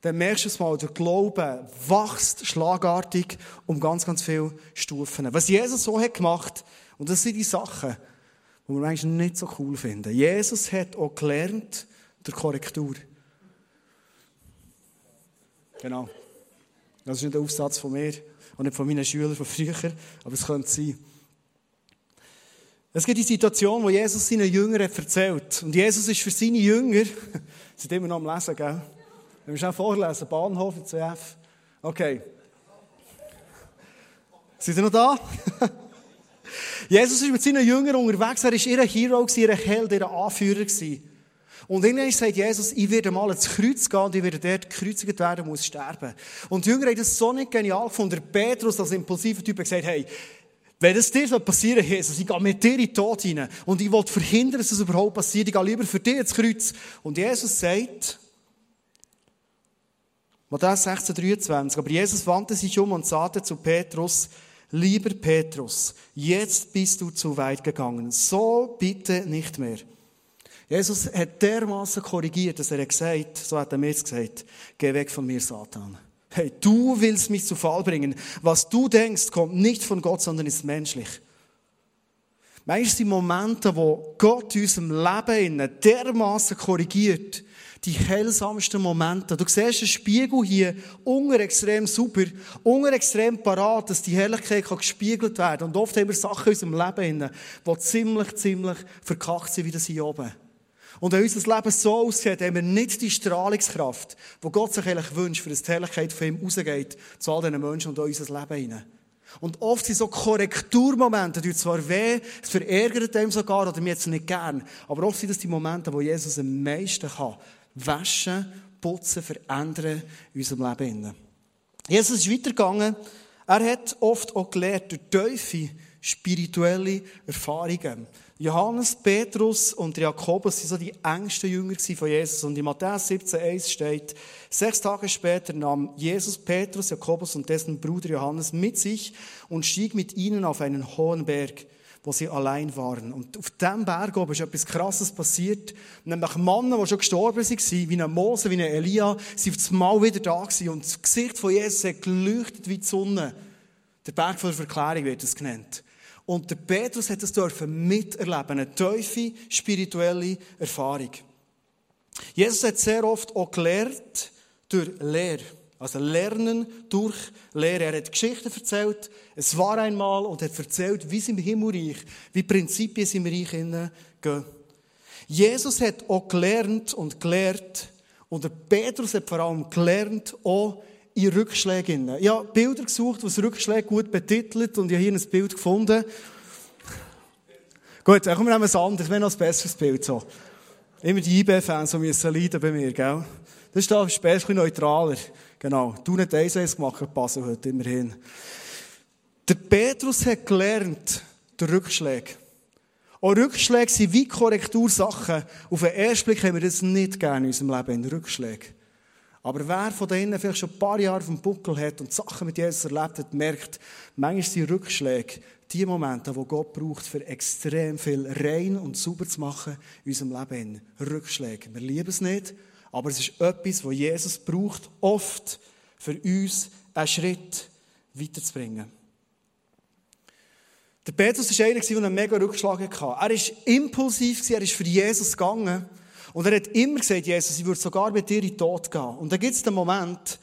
dann merkst du es mal, der Glaube wächst schlagartig um ganz, ganz viele Stufen. Was Jesus so hat gemacht, und das sind die Sachen, die wir manchmal nicht so cool finden. Jesus hat auch gelernt der Korrektur. Genau. Das ist nicht der Aufsatz von mir und nicht von meinen Schülern von früher, aber es könnte sein. Es gibt die Situation, wo Jesus seinen Jüngern erzählt. Und Jesus ist für seine Jünger, sind immer noch am Lesen, gell? Wir schnell vorlesen, Bahnhof CF. Okay. Sind Sie noch da? Jesus ist mit seinen Jüngern unterwegs. Er war ihr Hero, ihr Held, ihr Anführer. Und irgendwann sagt Jesus, ich werde mal ins Kreuz gehen und ich werde dort gekreuzigt werden, muss sterben. Und die Jünger haben das so nicht genial gefunden. Der Petrus, als impulsiver Typ, hat gesagt, hey, wenn es dir passieren soll, Jesus, ich gehe mit dir in den Tod hinein und ich will verhindern, dass es überhaupt passiert, ich gehe lieber für dich ins Kreuz. Und Jesus sagt, Matthäus 16, 23, aber Jesus wandte sich um und sagte zu Petrus, lieber Petrus, jetzt bist du zu weit gegangen, so bitte nicht mehr. Jesus hat dermaßen korrigiert, dass er gesagt, so hat er mir gesagt, geh weg von mir, Satan. Hey, du willst mich zu Fall bringen. Was du denkst, kommt nicht von Gott, sondern ist menschlich. Manchmal sind Momente, wo Gott in unserem Leben dermaßen korrigiert, die heilsamsten Momente. Du siehst einen Spiegel hier, unter extrem super, unter extrem parat, dass die Herrlichkeit kann gespiegelt werden Und oft haben wir Sachen in unserem Leben, die ziemlich, ziemlich verkackt sind, wie das hier oben. Und wenn unser Leben so aussieht, haben wir nicht die Strahlungskraft, die Gott sich eigentlich wünscht, für dass die Herrlichkeit von ihm rausgeht, zu all diesen Menschen und in unser Leben hinein. Und oft sind so Korrekturmomente, die zwar weh, es verärgert einem sogar, oder mir jetzt nicht gern, aber oft sind das die Momente, wo Jesus am meisten kann. Waschen, putzen, verändern in unserem Leben. Jesus ist weitergegangen. Er hat oft auch gelernt durch tiefe spirituelle Erfahrungen. Johannes, Petrus und Jakobus waren so die engsten Jünger von Jesus. Und in Matthäus 17,1 steht, sechs Tage später nahm Jesus Petrus, Jakobus und dessen Bruder Johannes mit sich und stieg mit ihnen auf einen hohen Berg, wo sie allein waren. Und auf diesem Berg oben ist etwas Krasses passiert. Nämlich Männer, die schon gestorben waren, wie ein Mose, wie ein Elia, sind auf das Mal wieder da gewesen. Und das Gesicht von Jesus hat geleuchtet wie die Sonne. Der Berg von der Verklärung wird es genannt. Und der Petrus hat das dürfen miterleben, eine tiefe spirituelle Erfahrung. Jesus hat sehr oft auch gelehrt durch Lehre. Also Lernen durch Lehre. Er hat Geschichten erzählt. Es war einmal und hat erzählt, wie es im Himmelreich, wie Prinzipien im Reich gehen. Jesus hat auch gelernt und gelehrt. Und der Petrus hat vor allem gelernt, auch in Rückschlägen. Ich habe Bilder gesucht, die Rückschläge gut betitelt und ich habe hier ein Bild gefunden. Gut, dann kommen wir nehmen ein anderes, wir haben noch ein besseres Bild. So. Immer die IB-Fans, die müssen leiden bei mir, gell? Das ist da ein bisschen neutraler. Genau. Du nicht eins eins gemacht, passen heute immerhin. Der Petrus hat gelernt, der Rückschläge. Auch Rückschläge sind wie Korrektursachen. Auf den ersten Blick haben wir das nicht gerne in unserem Leben, Rückschläge. Aber wer von denen vielleicht schon ein paar Jahre auf dem Buckel hat und Sachen mit Jesus erlebt hat, merkt, manchmal sind Rückschläge die Momente, wo Gott braucht, für extrem viel rein und sauber zu machen in unserem Leben. Rückschläge. Wir lieben es nicht, aber es ist etwas, wo Jesus braucht, oft für uns einen Schritt weiterzubringen. Der Petrus war einer, der einen mega Rückschlag hatte. Er war impulsiv, er ist für Jesus gegangen. Und er hat immer gesagt, Jesus, ich würde sogar mit dir in den Tod gehen. Und dann gibt es den Moment,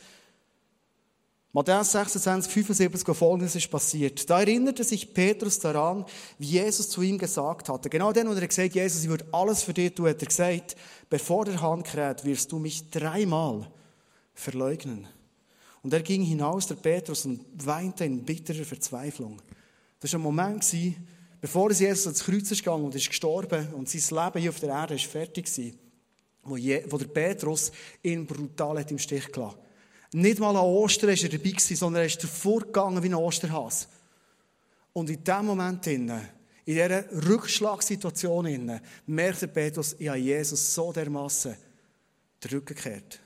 Matthäus 26, 75, folgendes ist passiert. Da erinnerte sich Petrus daran, wie Jesus zu ihm gesagt hatte. Genau dann, wo er gesagt Jesus, ich würde alles für dich tun, hat er gesagt, bevor der Hahn kräht, wirst du mich dreimal verleugnen. Und er ging hinaus, der Petrus, und weinte in bitterer Verzweiflung. Das war ein Moment, bevor Jesus ans Kreuz ist gegangen und ist gestorben und sein Leben hier auf der Erde ist fertig war, wo, wo der Petrus ihn brutal hat im Stich gelassen Nicht mal an Ostern war er dabei, sondern er ist davor gegangen wie ein Osterhas. Und in diesem Moment, in dieser Rückschlagssituation, merkt der Petrus, ich habe Jesus so dermassen den Rücken gekehrt.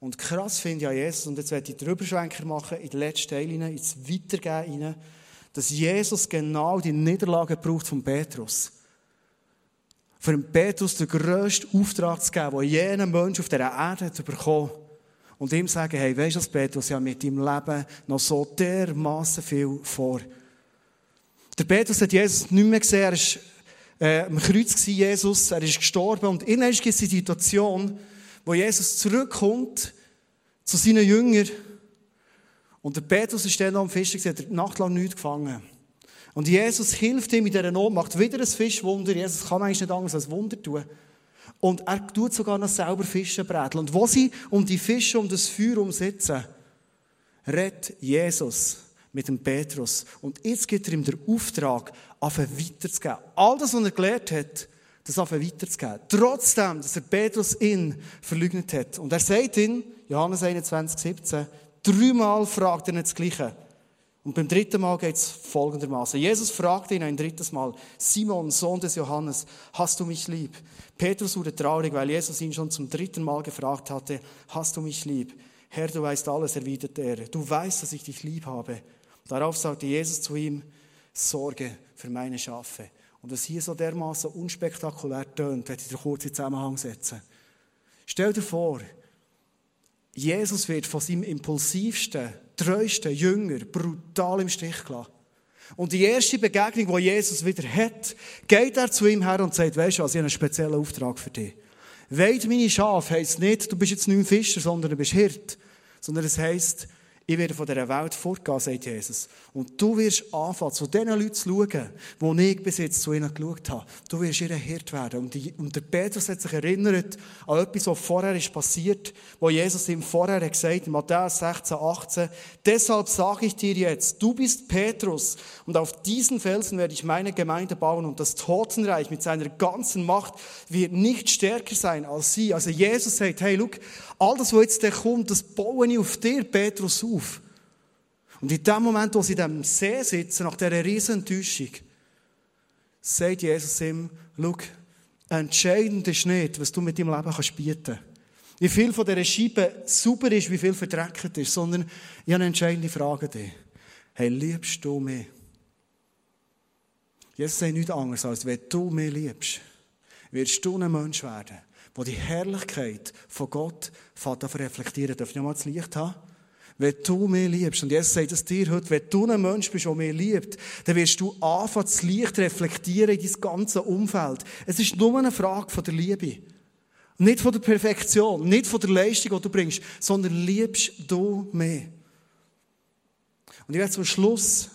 Und krass finde ich an Jesus, und jetzt werde ich den Überschwenker machen, in den letzten Teil hinein, ins Weitergehen hinein, dass Jesus genau die Niederlage braucht von Petrus. Für den Petrus den grössten Auftrag zu geben, den jener Mensch auf dieser Erde hat bekommen. Und ihm sagen, hey, weisst du was, Petrus, ja mit deinem Leben noch so dermassen viel vor. Der Petrus hat Jesus nicht mehr gesehen, er ist äh, am Kreuz gewesen, Jesus, er ist gestorben. Und in gibt es die Situation, wo Jesus zurückkommt zu seinen Jüngern und der Petrus ist dann noch am Fischen, hat die Nacht lang nichts gefangen. Und Jesus hilft ihm in dieser Not, macht wieder ein Fischwunder. Jesus kann eigentlich nicht anders als Wunder tun. Und er tut sogar noch selber Fische bräteln. Und wo sie um die Fische, um das Feuer umsetzen, redet Jesus mit dem Petrus. Und jetzt gibt er ihm den Auftrag, anfangen weiterzugeben. All das, was er gelernt hat, das anfangen weiterzugeben. Trotzdem, dass er Petrus ihn verleugnet hat. Und er sagt ihn, Johannes 21, 17, Dreimal fragt er nicht das Gleiche. Und beim dritten Mal geht es folgendermaßen. Jesus fragte ihn ein drittes Mal, Simon, Sohn des Johannes, hast du mich lieb? Petrus wurde traurig, weil Jesus ihn schon zum dritten Mal gefragt hatte, hast du mich lieb? Herr, du weißt alles, erwiderte er. Du weißt, dass ich dich lieb habe. Darauf sagte Jesus zu ihm, Sorge für meine Schafe. Und das hier so dermaßen unspektakulär tönt, werde ich dir kurz in Zusammenhang setzen. Stell dir vor, Jesus wird von seinem impulsivsten, treuesten Jünger brutal im Stich gelassen. Und die erste Begegnung, die Jesus wieder hat, geht er zu ihm her und sagt, weißt du was, ich habe einen speziellen Auftrag für dich. Weid meine Schafe heisst nicht, du bist jetzt nicht ein Fischer, sondern du bist Hirt. Sondern es heisst, ich werde von dieser Welt fortgehen, sagt Jesus. Und du wirst anfangen, zu den Leuten zu schauen, die ich bis jetzt zu ihnen geschaut habe. Du wirst ihr Hirt werden. Und, die, und der Petrus hat sich erinnert an etwas, was vorher ist passiert, wo Jesus ihm vorher hat gesagt, in Matthäus 16, 18, deshalb sage ich dir jetzt, du bist Petrus und auf diesen Felsen werde ich meine Gemeinde bauen und das Totenreich mit seiner ganzen Macht wird nicht stärker sein als sie. Also Jesus sagt, hey, look, all das, was jetzt kommt, das baue ich auf dir, Petrus, auf. Und in dem Moment, wo sie in diesem See sitzen, nach dieser riesen Enttäuschung, sagt Jesus ihm, schau, entscheidend ist nicht, was du mit deinem Leben kannst bieten Wie viel von dieser Scheibe super ist, wie viel verdreckt ist, sondern ich habe eine entscheidende Frage an. Hey, liebst du mich? Jesus sagt nichts anderes, als wenn du mich liebst, wirst du ein Mensch werden, wo die Herrlichkeit von Gott reflektieren. Darf ich nochmal das Licht haben? Wenn du mich liebst, und Jesus sagt es dir heute, wenn du ein Mensch bist, der mich liebt, dann wirst du anfangen, das Licht reflektieren in dein ganze Umfeld. Es ist nur eine Frage von der Liebe. Nicht von der Perfektion, nicht von der Leistung, die du bringst, sondern liebst du mich. Und ich werde zum Schluss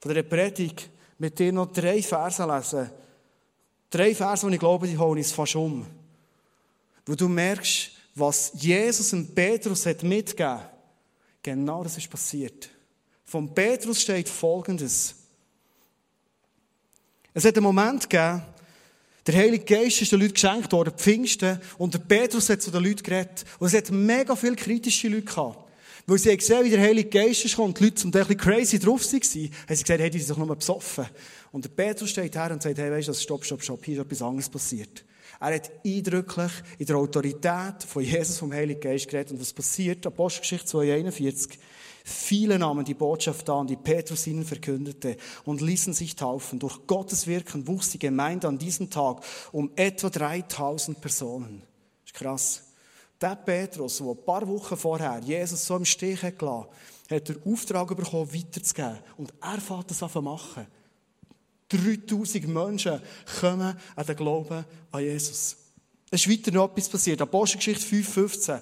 von dieser Predigt mit dir noch drei Verse lesen. Drei Verse, die ich glaube, die holen uns fast um. Wo du merkst, was Jesus und Petrus hat mitgegeben Genau das ist passiert. Von Petrus steht Folgendes. Es hat einen Moment gegeben, der Heilige Geist ist den Leuten geschenkt worden, Pfingsten, und der Petrus hat zu den Leuten geredet. Und es hat mega viele kritische Leute gehabt. Weil sie gesehen wie der Heilige Geist ist und die Leute zum Teil ein crazy drauf waren, haben sie gesagt, hey, die sind doch nur besoffen. Und der Petrus steht her und sagt, hey, weißt du, stopp, stopp, stopp, hier ist etwas anderes passiert. Er hat eindrücklich in der Autorität von Jesus vom Heiligen Geist geredet. Und was passiert? Apostelgeschichte 241. Viele nahmen die Botschaft an, die Petrus ihnen verkündete und ließen sich taufen. Durch Gottes Wirken wuchs die Gemeinde an diesem Tag um etwa 3000 Personen. Das ist krass. Der Petrus, der ein paar Wochen vorher Jesus so im Stich hat gelassen, hat den Auftrag bekommen, weiterzugeben. Und er fährt das an machen. 3000 Menschen kommen an den Glauben an Jesus. Es ist weiter noch etwas passiert. Apostelgeschichte 5,15.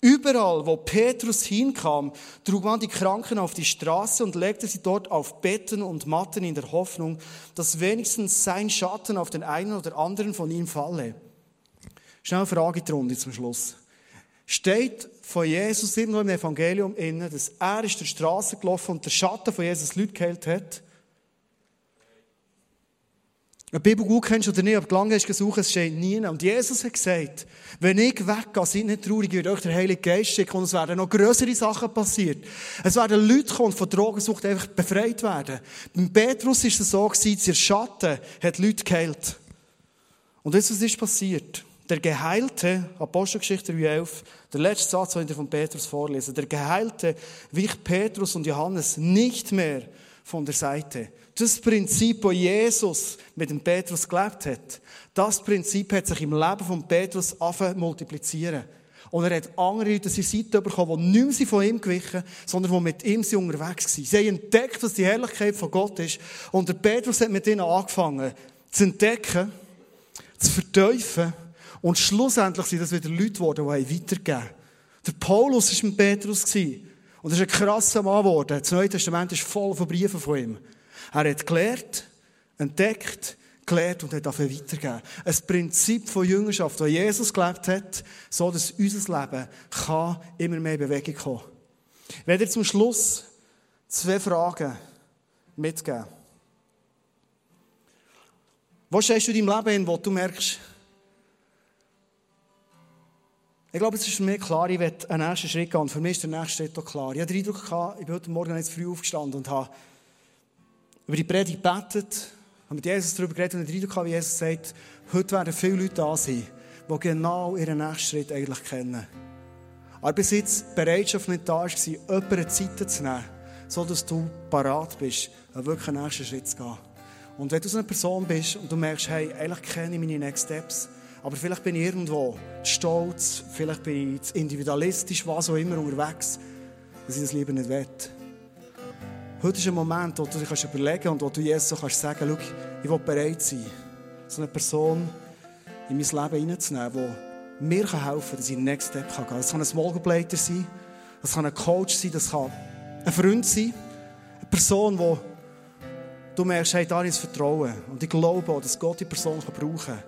Überall, wo Petrus hinkam, trug man die Kranken auf die Straße und legte sie dort auf Betten und Matten in der Hoffnung, dass wenigstens sein Schatten auf den einen oder anderen von ihm falle. Schnell eine Frage die Runde zum Schluss steht von Jesus irgendwo im Evangelium inne, dass er ist der Straße gelaufen und der Schatten von Jesus Leute geheilt hat. Ob die Bibel gut kennst oder nicht, ob du lange hast gesucht, es steht nie. Und Jesus hat gesagt, wenn ich weggehe, seid nicht traurig, wird euch der Heilige Geist schicken und es werden noch größere Sachen passiert. Es werden Leute kommen, von Drogensucht einfach befreit werden. Beim Petrus ist es so gewesen, der Schatten hat Leute geheilt. Und jetzt, was ist passiert? Der Geheilte, Apostelgeschichte 11, der letzte Satz, den ich von Petrus vorlese, der Geheilte wich Petrus und Johannes nicht mehr von der Seite. Das Prinzip, das Jesus mit dem Petrus gelebt hat, das Prinzip hat sich im Leben von Petrus angefangen multiplizieren. Und er hat andere Leute an seine Seite bekommen, die nicht mehr von ihm gewichen sondern die mit ihm unterwegs waren. Sie haben entdeckt, was die Herrlichkeit von Gott ist. Und der Petrus hat mit ihnen angefangen, zu entdecken, zu verteufeln und schlussendlich sind das wieder Leute geworden, die weitergeben. Der Paulus war mit Petrus. Und er ist ein krasser Mann geworden. Das Neue Testament ist voll von Briefen von ihm. Er hat gelehrt, entdeckt, gelehrt und hat dafür weitergegeben. Ein Prinzip von Jüngerschaft, das Jesus gelebt hat, so dass unser Leben kann immer mehr Bewegung kommen. Ich werde zum Schluss zwei Fragen mitgeben. Wo stehst du in deinem Leben hin, wo du merkst, ich glaube, es ist für mich klar, ich werde einen nächsten Schritt gehen. Und für mich ist der nächste Schritt auch klar. Ich hatte den Eindruck, ich bin heute Morgen jetzt früh aufgestanden und habe über die Predigt gebetet, habe mit Jesus darüber geredet und den wie Jesus sagt, heute werden viele Leute da sein, die genau ihren nächsten Schritt eigentlich kennen. Aber bis jetzt die Bereitschaft nicht da war, jemanden Zeit zu nehmen, sodass du parat bist, einen nächsten Schritt zu gehen. Und wenn du so eine Person bist und du merkst, hey, eigentlich kenne ich meine Next Steps, aber vielleicht bin ich irgendwo stolz, vielleicht bin ich individualistisch, was auch immer unterwegs, dass ich das lieber nicht will. Heute ist ein Moment, wo du dich kannst überlegen und wo du Jesus so kannst sagen, schau, ich will bereit sein, so eine Person in mein Leben hineinzunehmen, die mir helfen kann, dass ich den Next Step gehen kann. Das kann ein Small Group Leiter sein, das kann ein Coach sein, das kann ein Freund sein, eine Person, die du merkst, hey, da ist Vertrauen. Und ich glaube auch, dass Gott die Person kann brauchen kann,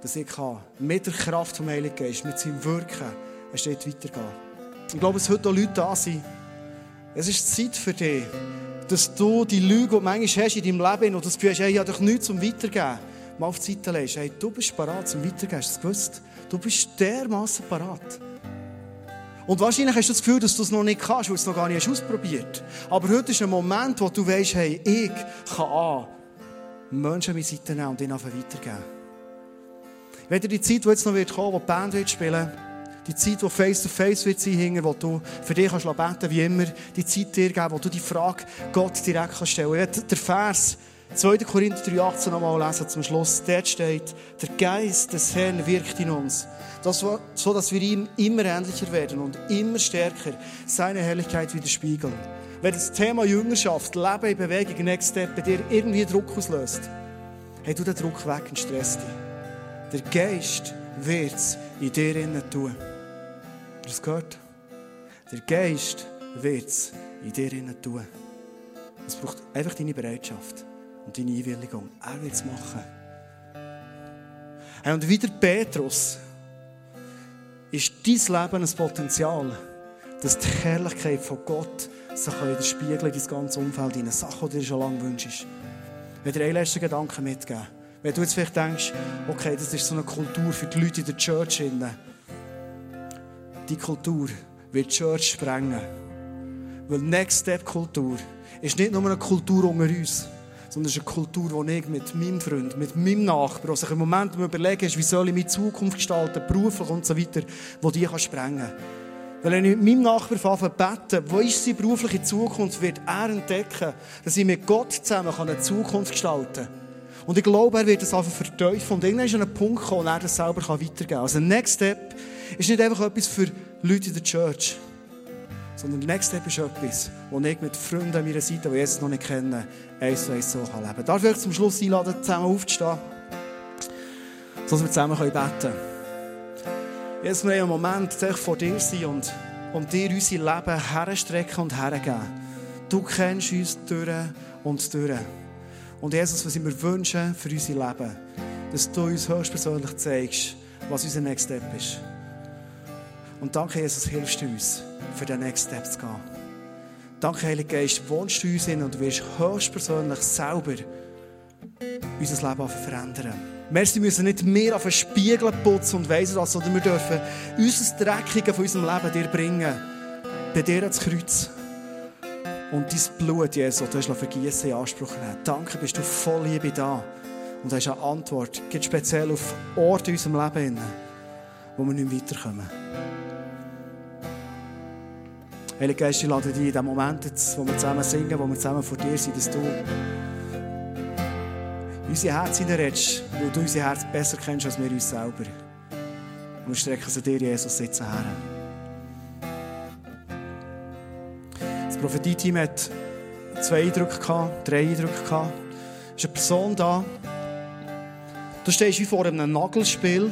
dass ich kann, mit der Kraft vom Heiligen Geist, mit seinem Wirken, einen Schritt weitergehen. Ich glaube, dass heute auch Leute da sind. Es ist Zeit für dich, dass du die Lüge, die du manchmal hast in deinem Leben und das Gefühl hast, hey, ich habe doch nichts zum Weitergeben, mal auf die Seite legst. Hey, du bist parat zum Weitergeben, hast du das gewusst? Du bist dermaßen parat. Und wahrscheinlich hast du das Gefühl, dass du es noch nicht kannst, weil du es noch gar nicht ausprobiert hast. Aber heute ist ein Moment, wo du weißt, hey, ich kann an Menschen an meine Seite nehmen und ihnen weitergeben. Wenn dir die Zeit, die jetzt noch wird wo die Band wird die Zeit, die face-to-face wird sein, wo du für dich kannst beten wie immer, die Zeit dir geben, wo du die Frage Gott direkt kannst stellen kannst. Der Vers 2. Korinther 3,18 nochmal lesen zum Schluss. Dort steht, der Geist des Herrn wirkt in uns, so dass wir ihm immer ähnlicher werden und immer stärker seine Herrlichkeit widerspiegeln. Wenn das Thema Jüngerschaft, Leben in Bewegung, Next Step bei dir irgendwie Druck auslöst, hey, du den Druck weg und stresst dich. Der Geist wird es in dir tun. Hast du das gehört? Der Geist wird es in dir innen tun. Es braucht einfach deine Bereitschaft und deine Einwilligung. Er wird es machen. Hey, und wieder Petrus ist dein Leben ein Potenzial, dass die Herrlichkeit von Gott sich widerspiegeln in dein ganzes Umfeld, in Sachen, die du dir schon lange wünschst. Ich will dir einen letzten Gedanken mitgeben. Wenn du jetzt vielleicht denkst, okay, das ist so eine Kultur für die Leute in der Church. Die Kultur wird die Church sprengen. Weil Next Step Kultur ist nicht nur eine Kultur unter uns, sondern es ist eine Kultur, die ich mit meinem Freund, mit meinem Nachbarn, der sich im Moment überlegen ist, wie soll ich meine Zukunft gestalten, beruflich und so weiter, wo die kann sprengen. Weil wenn ich mit meinem Nachbarn anfange beten, wo ist seine berufliche Zukunft, wird er entdecken, dass ich mit Gott zusammen eine Zukunft gestalten kann. Und ich glaube, er wird das einfach verteufeln. Und irgendwann ist ein Punkt kommen, wo er das selber weitergeben kann. Also, Next Step ist nicht einfach etwas für Leute in der Church, sondern Next Step ist etwas, wo ich mit Freunden an meiner Seite, die jetzt noch nicht kenne, eins zu eins so leben kann. Darf ich zum Schluss einladen, zusammen aufzustehen, sodass wir zusammen beten können. Jetzt wir einen Moment vor dir sein und um dir unser Leben herstrecken und hergeben. Du kennst uns durch und durch. Und Jesus, was ich mir wünsche für unser Leben, dass du uns höchstpersönlich zeigst, was unser Next Step ist. Und danke, Jesus, hilfst du uns, für den Next Step zu gehen. Danke, Heiliger Geist, wohnst du uns in und wirst höchstpersönlich selber unser Leben verändern. Merci, wir müssen nicht mehr auf einen Spiegel putzen und weisen das, sondern wir dürfen unser Dreckige von unserem Leben dir bringen. Bei dir ans Kreuz. Und dein Blut, Jesus, du hast vergießen in Anspruch nehmen. Danke, bist du voll Liebe da. Und hast eine Antwort, geht speziell auf Orte in unserem Leben, wo wir nicht weiterkommen. Heilige Geist, ich lade dich in dem Moment, wo wir zusammen singen, wo wir zusammen vor dir sind, dass du unser Herz hineinredest, weil du unser Herz besser kennst als wir uns selber. Und wir strecken sie dir, Jesus, jetzt her. Prophetie-Team hat zwei Eindrücke drei Eindrücke. Es ist eine Person da. Du stehst wie vor einem Nagelspiel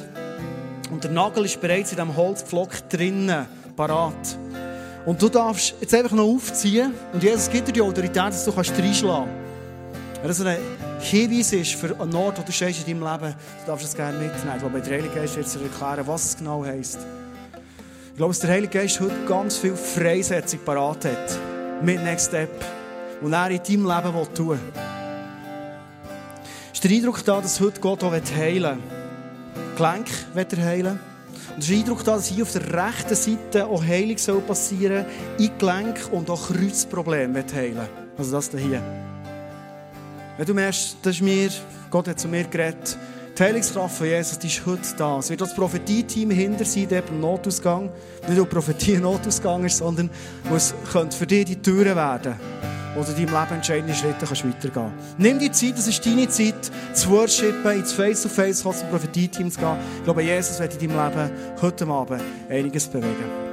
und der Nagel ist bereits in diesem Holzpflock drinnen, parat. Und du darfst jetzt einfach noch aufziehen und Jesus gibt dir die Autorität, dass du kannst reinschlagen kannst. Wenn das ein Hinweis ist für einen Ort, wo du stehst in deinem Leben, du darfst es gerne mitnehmen. Ich glaube, der Heilige Geist wird dir erklären, was es genau heisst. Ich glaube, dass der Heilige Geist heute ganz viel Freisetzung parat hat mit Next Step, und er in deinem Leben tun will. Ist der Eindruck da, dass heute Gott auch heilen will? Gelenk wird er heilen. Und es ist Eindruck da, dass hier auf der rechten Seite auch Heilung soll passieren soll, in Gelenk und auch Kreuzprobleme heilen. Also das hier. Wenn du merkst, das ist mir, Gott hat zu mir geredet, die Heilungskraft von Jesus die ist heute da. Es wird das Prophetie-Team hinter sein, der beim Notausgang. Nicht nur Prophetie Notausgang ist, sondern es könnte für dich die Türen werden, wo du in deinem Leben entscheidende Schritte kannst weitergehen kannst. Nimm die Zeit, das ist deine Zeit, zu worshipen, ins Face-to-Face -face, zum Prophetie-Team zu gehen. Ich glaube, Jesus wird in deinem Leben heute Abend einiges bewegen.